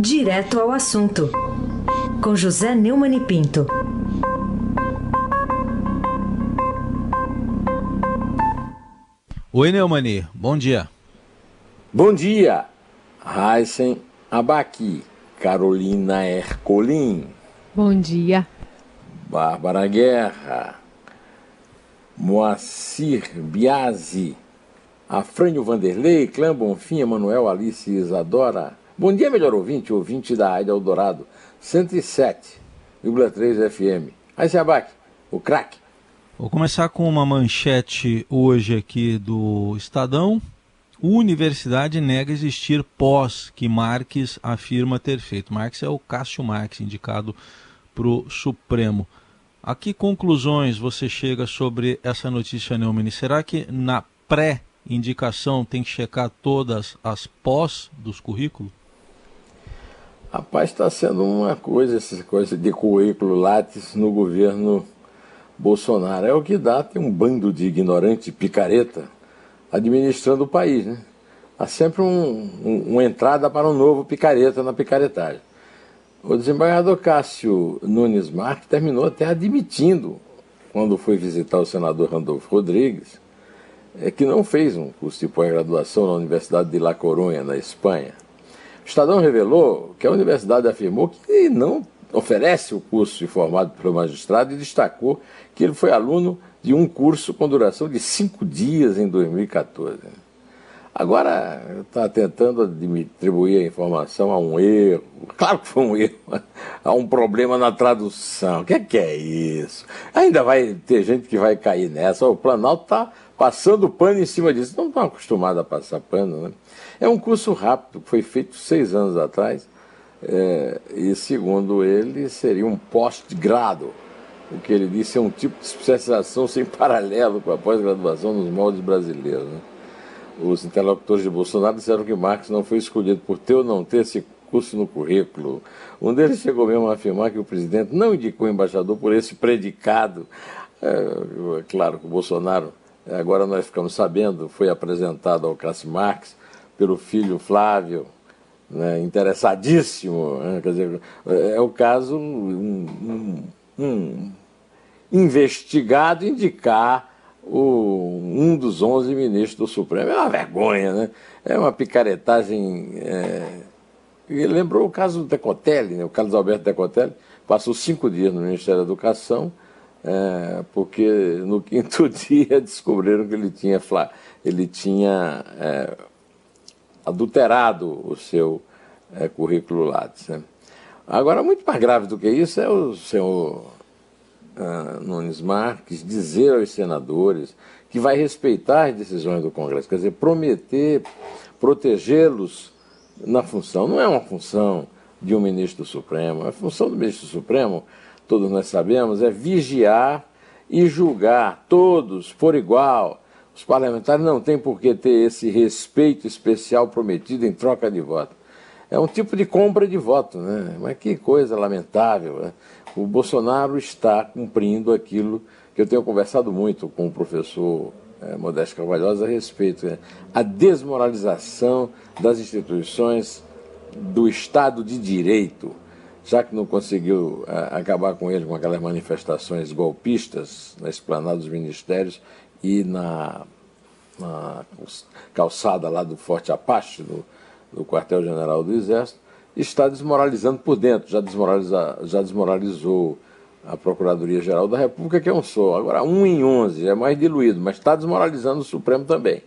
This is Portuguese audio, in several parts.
Direto ao assunto, com José Neumann e Pinto. Oi, Neumani, bom dia. Bom dia, Heisen Abaqui, Carolina Ercolim. Bom dia. Bárbara Guerra, Moacir Biasi, Afrânio Vanderlei, Clã Bonfim, Emanuel Alice Isadora. Bom dia, melhor ouvinte, ouvinte da Rádio Eldorado, 107,3 FM. Aí, Abac, o craque. Vou começar com uma manchete hoje aqui do Estadão. Universidade nega existir pós que Marques afirma ter feito. Marques é o Cássio Marques, indicado para o Supremo. A que conclusões você chega sobre essa notícia, Neumann? Será que na pré-indicação tem que checar todas as pós dos currículos? Rapaz, está sendo uma coisa, essa coisa de currículo Lattes no governo Bolsonaro. É o que dá, tem um bando de ignorante picareta administrando o país, né? Há sempre um, um, uma entrada para um novo picareta na picaretagem. O desembargador Cássio Nunes Marques terminou até admitindo, quando foi visitar o senador Randolfo Rodrigues, é que não fez um curso de pós-graduação na Universidade de La Coruña, na Espanha. O Estadão revelou que a universidade afirmou que não oferece o curso de formado pelo magistrado e destacou que ele foi aluno de um curso com duração de cinco dias em 2014. Agora está tentando atribuir a informação a um erro. Claro que foi um erro, a um problema na tradução. O que é, que é isso? Ainda vai ter gente que vai cair nessa. O Planalto está passando pano em cima disso. Não estão acostumados a passar pano, né? É um curso rápido, foi feito seis anos atrás é, e, segundo ele, seria um pós-grado. O que ele disse é um tipo de especialização sem paralelo com a pós-graduação nos moldes brasileiros. Né? Os interlocutores de Bolsonaro disseram que Marx não foi escolhido por ter ou não ter esse curso no currículo. Um deles chegou mesmo a afirmar que o presidente não indicou o embaixador por esse predicado. É, claro que o Bolsonaro, agora nós ficamos sabendo, foi apresentado ao Cássio Marx pelo filho Flávio, né, interessadíssimo. Né, quer dizer, é o caso um, um, um investigado indicar o, um dos 11 ministros do Supremo. É uma vergonha, né? É uma picaretagem. É... lembrou o caso do Decotelli, né? o Carlos Alberto Decotelli, passou cinco dias no Ministério da Educação, é, porque no quinto dia descobriram que ele tinha, ele tinha é, adulterado o seu é, currículo Lattes. Né? Agora, muito mais grave do que isso é o senhor uh, Nunes Marques dizer aos senadores que vai respeitar as decisões do Congresso, quer dizer, prometer protegê-los na função. Não é uma função de um ministro do Supremo. A função do ministro do Supremo, todos nós sabemos, é vigiar e julgar todos por igual os parlamentares não têm por que ter esse respeito especial prometido em troca de voto. É um tipo de compra de voto, né? Mas que coisa lamentável. Né? O Bolsonaro está cumprindo aquilo que eu tenho conversado muito com o professor é, Modesto Carvalhosa a respeito, né? a desmoralização das instituições do Estado de Direito, já que não conseguiu é, acabar com ele com aquelas manifestações golpistas na esplanada dos ministérios, e na, na calçada lá do Forte Apache, no, quartel-general do Exército, está desmoralizando por dentro, já, desmoraliza, já desmoralizou a Procuradoria-Geral da República, que é um só. Agora, um em onze é mais diluído, mas está desmoralizando o Supremo também.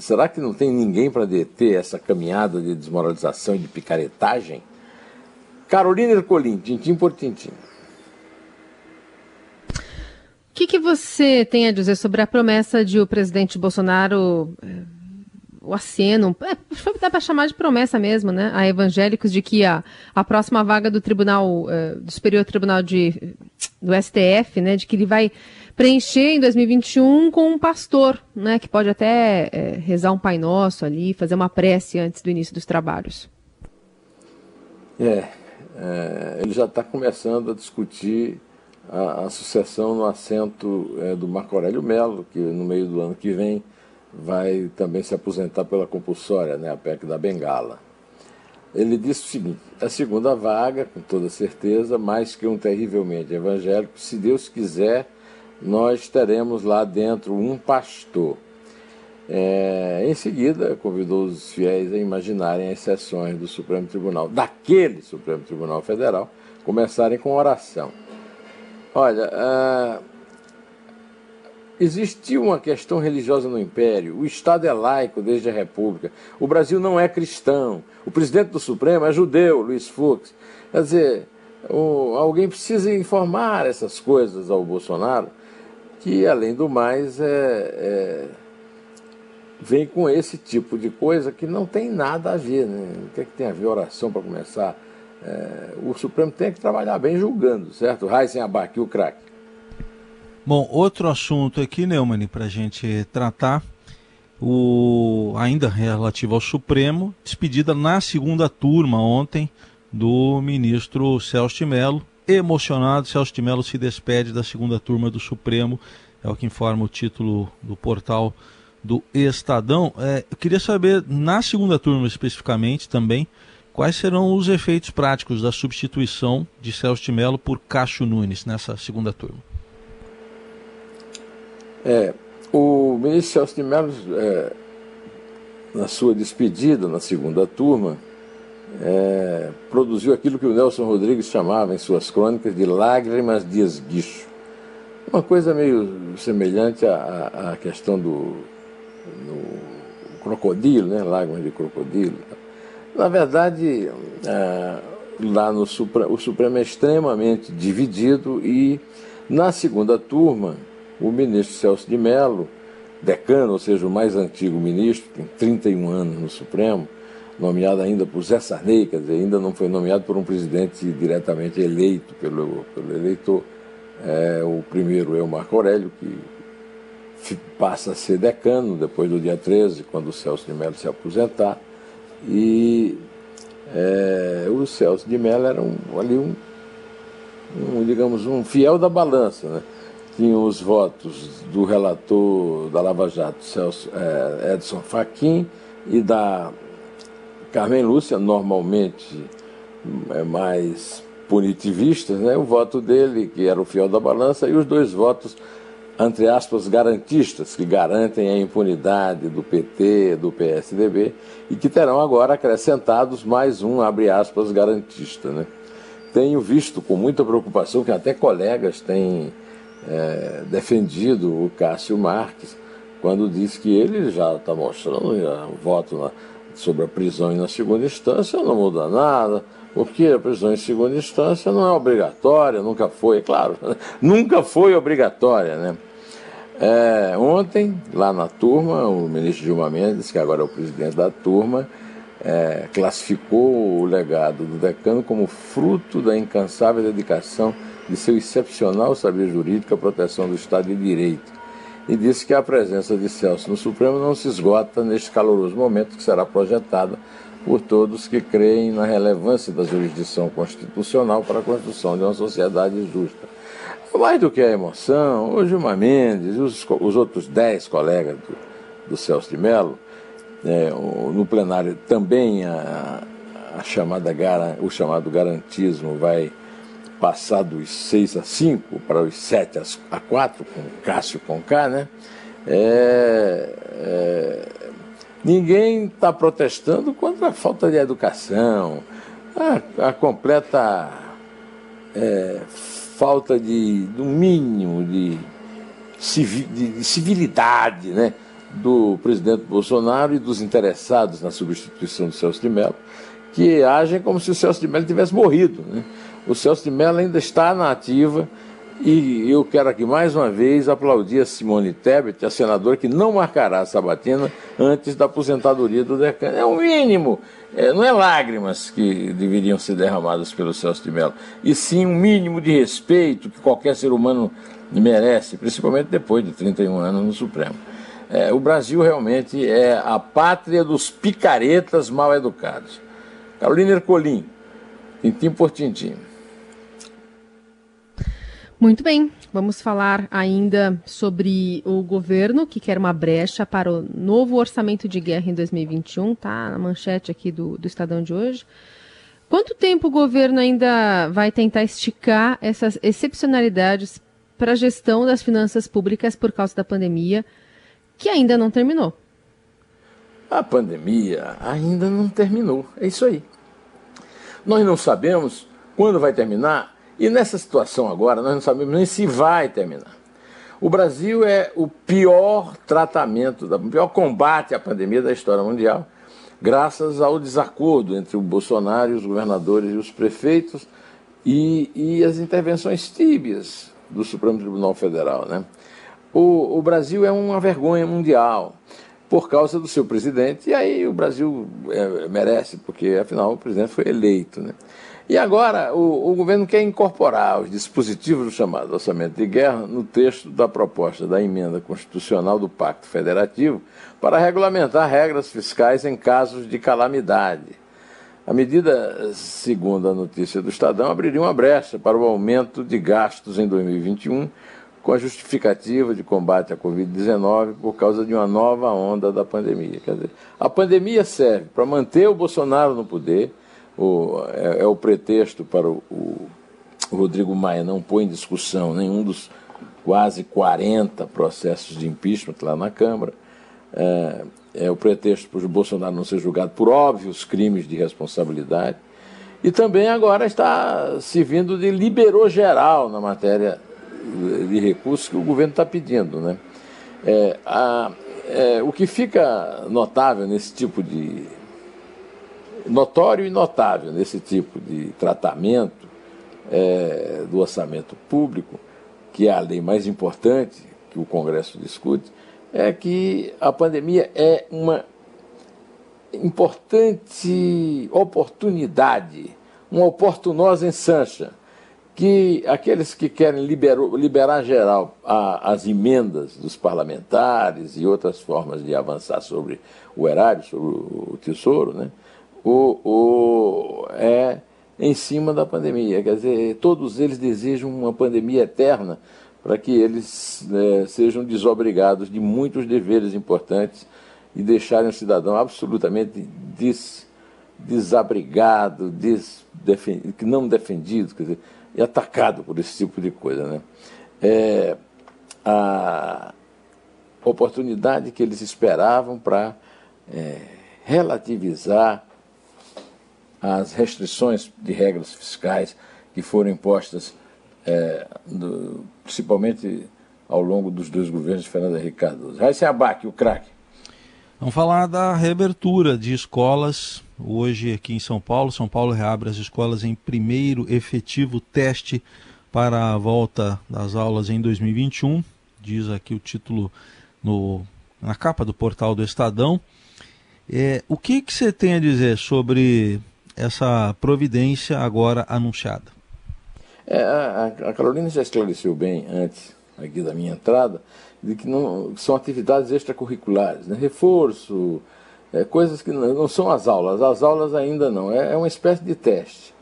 Será que não tem ninguém para deter essa caminhada de desmoralização e de picaretagem? Carolina Ercolim, tintim por tintim. O que, que, você tem a dizer sobre a promessa de o presidente Bolsonaro, eh, o aceno, é, dá para chamar de promessa mesmo, né, a evangélicos de que a, a próxima vaga do Tribunal, eh, do Superior Tribunal de, do STF, né, de que ele vai preencher em 2021 com um pastor, né, que pode até é, rezar um Pai Nosso ali, fazer uma prece antes do início dos trabalhos. É, é ele já está começando a discutir a, a sucessão no assento é, do Marco Aurélio Melo, que no meio do ano que vem vai também se aposentar pela compulsória, né, a PEC da Bengala. ele disse o seguinte: a segunda vaga, com toda certeza, mais que um terrivelmente evangélico, se Deus quiser, nós teremos lá dentro um pastor. É, em seguida, convidou os fiéis a imaginarem as sessões do Supremo Tribunal, daquele Supremo Tribunal Federal, começarem com oração. Olha, ah, existiu uma questão religiosa no Império, o Estado é laico desde a República, o Brasil não é cristão, o presidente do Supremo é judeu, Luiz Fux. Quer dizer, o, alguém precisa informar essas coisas ao Bolsonaro, que, além do mais, é, é vem com esse tipo de coisa que não tem nada a ver. Né? O que, é que tem a ver oração para começar? É, o Supremo tem que trabalhar bem julgando, certo? Raíssen Abac, o craque. Bom, outro assunto aqui, Neumann, para a gente tratar, o, ainda relativo ao Supremo, despedida na segunda turma ontem do ministro Celso de Mello. Emocionado, Celso de Mello se despede da segunda turma do Supremo, é o que informa o título do portal do Estadão. É, eu queria saber, na segunda turma especificamente também, quais serão os efeitos práticos da substituição de Celso de Mello por Cássio Nunes nessa segunda turma. É, o ministro Celso de Mello, é, na sua despedida na segunda turma, é, produziu aquilo que o Nelson Rodrigues chamava em suas crônicas de lágrimas de esguicho. Uma coisa meio semelhante à, à questão do, crocodilo, né? lágrimas de crocodilo. Na verdade, é, lá no Supremo, o Supremo é extremamente dividido e na segunda turma, o ministro Celso de Mello, decano, ou seja, o mais antigo ministro, tem 31 anos no Supremo, nomeado ainda por Zé Sarney, quer dizer, ainda não foi nomeado por um presidente diretamente eleito pelo, pelo eleitor. É, o primeiro é o Marco Aurélio, que passa a ser decano depois do dia 13, quando o Celso de Mello se aposentar. E é, o Celso de Mello era um, ali um, um, digamos, um fiel da balança. Né? Tinha os votos do relator da Lava Jato, Celso, é, Edson Fachin, e da Carmen Lúcia, normalmente é, mais punitivistas, né? o voto dele, que era o fiel da balança, e os dois votos entre aspas, garantistas, que garantem a impunidade do PT, do PSDB, e que terão agora acrescentados mais um, abre aspas, garantista. Né? Tenho visto com muita preocupação que até colegas têm é, defendido o Cássio Marques, quando diz que ele já está mostrando já, voto na, sobre a prisão na segunda instância não muda nada, porque a prisão em segunda instância não é obrigatória, nunca foi, é claro, nunca foi obrigatória, né? É, ontem, lá na turma, o ministro Gilmar Mendes, que agora é o presidente da turma, é, classificou o legado do decano como fruto da incansável dedicação de seu excepcional saber jurídico à proteção do Estado de Direito e disse que a presença de Celso no Supremo não se esgota neste caloroso momento que será projetada por todos que creem na relevância da jurisdição constitucional para a construção de uma sociedade justa. Mais do que a emoção, o Gilmar Mendes e os, os outros dez colegas do, do Celso de Mello, é, no plenário também a, a chamada, o chamado garantismo vai passar dos 6 a 5 para os 7 a 4, com Cássio Conká, né? É, é, ninguém está protestando contra a falta de educação, a, a completa é, falta de, do mínimo de, de civilidade né, do presidente Bolsonaro e dos interessados na substituição do Celso de Mello, que agem como se o Celso de Mello tivesse morrido. Né? O Celso de Mello ainda está na ativa e eu quero aqui mais uma vez aplaudir a Simone Tebet, a senadora que não marcará a sabatina antes da aposentadoria do decano. É o mínimo, é, não é lágrimas que deveriam ser derramadas pelo Celso de Mello, e sim um mínimo de respeito que qualquer ser humano merece, principalmente depois de 31 anos no Supremo. É, o Brasil realmente é a pátria dos picaretas mal educados. Carolina Ercolim, tintim por tintim. Muito bem, vamos falar ainda sobre o governo que quer uma brecha para o novo orçamento de guerra em 2021, tá? Na manchete aqui do, do Estadão de hoje. Quanto tempo o governo ainda vai tentar esticar essas excepcionalidades para a gestão das finanças públicas por causa da pandemia, que ainda não terminou? A pandemia ainda não terminou, é isso aí. Nós não sabemos quando vai terminar e nessa situação agora nós não sabemos nem se vai terminar. O Brasil é o pior tratamento, o pior combate à pandemia da história mundial graças ao desacordo entre o Bolsonaro e os governadores e os prefeitos e, e as intervenções tíbias do Supremo Tribunal Federal. Né? O, o Brasil é uma vergonha mundial por causa do seu presidente, e aí o Brasil é, merece, porque afinal o presidente foi eleito. Né? E agora o, o, governo quer incorporar os dispositivos do chamado orçamento de guerra no texto da proposta da emenda constitucional do Pacto Federativo para regulamentar regras fiscais em casos de calamidade. A medida, segundo a notícia do Estadão, abriria uma brecha para o aumento de gastos em 2021 com a justificativa de combate à Covid-19 por causa de uma nova onda da pandemia. Quer dizer, a pandemia serve para manter o Bolsonaro no poder o, é, é, o pretexto para o, o, Rodrigo Maia não pôr em discussão nenhum dos quase 40 processos de impeachment lá na Câmara. É, é o pretexto para o Bolsonaro não ser julgado por óbvios crimes de responsabilidade. E também agora está servindo de liberou geral na matéria de recursos que o governo está pedindo. Né? É, a, é, o que fica notável nesse tipo de notório e notável nesse tipo de tratamento é, do orçamento público, que é a lei mais importante que o Congresso discute, é que a pandemia é uma importante oportunidade, uma oportunosa ensancha, que aqueles que querem liberar, liberar geral a, as emendas dos parlamentares e outras formas de avançar sobre o erário, sobre o tesouro, né, o, o, é em cima da pandemia. Quer dizer, todos eles desejam uma pandemia eterna para que eles é, sejam desobrigados de muitos deveres importantes e deixarem o cidadão absolutamente des, desabrigado, des, não defendido, quer dizer, e atacado por esse tipo de coisa. Né? É, a oportunidade que eles esperavam para é, relativizar as restrições de regras fiscais que foram impostas, é, do, principalmente ao longo dos dois governos de Fernando Henrique Cardoso. Raíssa Abac, o craque. Vamos falar da reabertura de escolas hoje aqui em São Paulo. São Paulo reabre as escolas em primeiro efetivo teste para a volta das aulas em 2021. Diz aqui o título no, na capa do portal do Estadão. É, o que, que você tem a dizer sobre essa providência agora anunciada? É, a, a, Carolina já esclareceu bem antes aqui da minha entrada de que não são atividades extracurriculares, né? reforço, é, coisas que não, são as aulas, as aulas ainda não, é, é uma espécie de teste.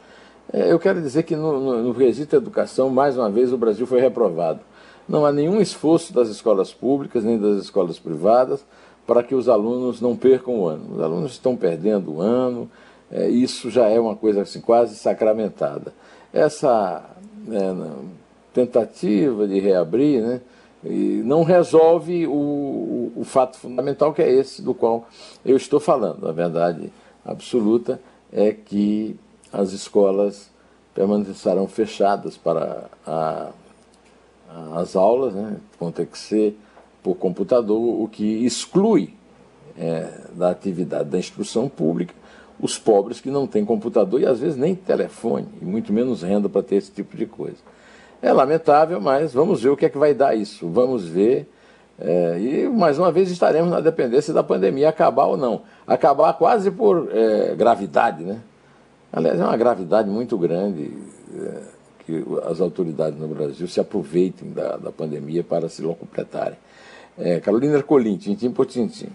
É, eu quero dizer que no, quesito educação, mais uma vez, o Brasil foi reprovado. Não há nenhum esforço das escolas públicas nem das escolas privadas para que os alunos não percam o ano. Os alunos estão perdendo o ano, é, isso já é uma coisa assim, quase sacramentada. Essa é, tentativa de reabrir né, não resolve o, o, o, fato fundamental que é esse do qual eu estou falando. A verdade absoluta é que as escolas permanecerão fechadas para a, as aulas, né, vão ter que ser por computador, o que exclui é, da atividade da instrução pública os pobres que não têm computador e às vezes nem telefone, e muito menos renda para ter esse tipo de coisa. É lamentável, mas vamos ver o que é que vai dar isso. Vamos ver. É, e mais uma vez estaremos na dependência da pandemia acabar ou não. Acabar quase por é, gravidade, né? Aliás, é uma gravidade muito grande é, que as autoridades no Brasil se aproveitem da, da pandemia para se completarem. É, Carolina Ercolim, tintim por tintim.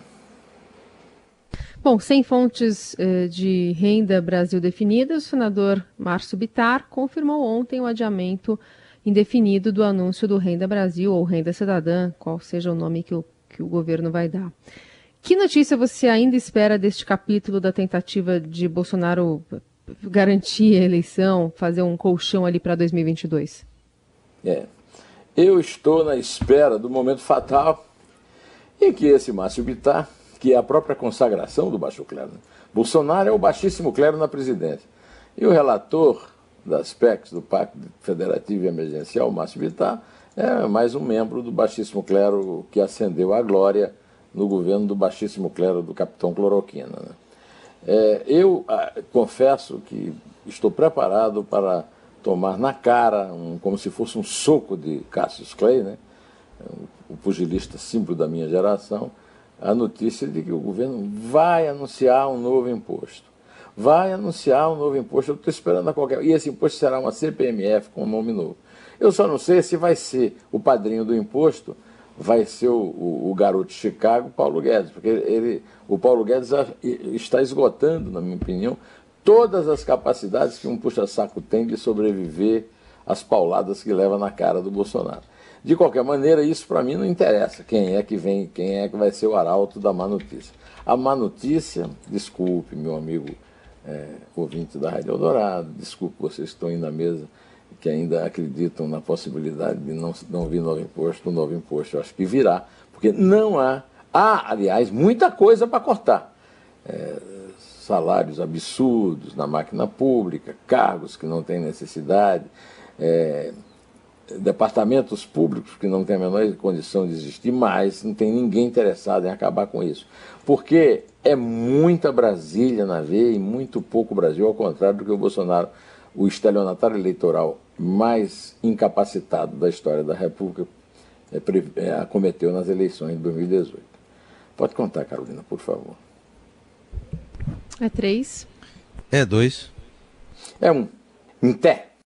Bom, sem fontes eh, de renda Brasil definidas, o senador Márcio Bitar confirmou ontem o adiamento indefinido do anúncio do Renda Brasil ou Renda Cidadã, qual seja o nome que o, que o governo vai dar. Que notícia você ainda espera deste capítulo da tentativa de Bolsonaro garantir a eleição, fazer um colchão ali para 2022? É. Eu estou na espera do momento fatal em que esse Márcio Bittar, que é a própria consagração do baixo clero, né? Bolsonaro é o baixíssimo clero na presidência. E o relator das PECs, do Pacto Federativo e Emergencial, Márcio Bittar, é mais um membro do baixíssimo clero que ascendeu à glória no governo do baixíssimo clero do capitão Cloroquina. Né? É, eu ah, confesso que estou preparado para tomar na cara, um, como se fosse um soco de Cassius Clay, né? o pugilista símbolo da minha geração, a notícia de que o governo vai anunciar um novo imposto vai anunciar um novo imposto. Eu estou esperando a qualquer. E esse imposto será uma CPMF com um nome novo. Eu só não sei se vai ser o padrinho do imposto, vai ser o, o, o garoto de Chicago, Paulo Guedes, porque ele, o Paulo Guedes está esgotando, na minha opinião, todas as capacidades que um puxa-saco tem de sobreviver às pauladas que leva na cara do Bolsonaro. De qualquer maneira, isso para mim não interessa. Quem é que vem, quem é que vai ser o arauto da má notícia? A má notícia, desculpe, meu amigo é, ouvinte da Rádio Eldorado, desculpe vocês que estão aí na mesa que ainda acreditam na possibilidade de não, não vir novo imposto, o novo imposto eu acho que virá, porque não há, há, aliás, muita coisa para cortar. É, salários absurdos na máquina pública, cargos que não têm necessidade, é, departamentos públicos que não têm a menor condição de existir, mas não tem ninguém interessado em acabar com isso. Porque é muita Brasília na veia e muito pouco Brasil, ao contrário do que o Bolsonaro, o estelionatário eleitoral mais incapacitado da história da República, é, é, acometeu nas eleições de 2018. Pode contar, Carolina, por favor. É três. É dois. É um. Em té.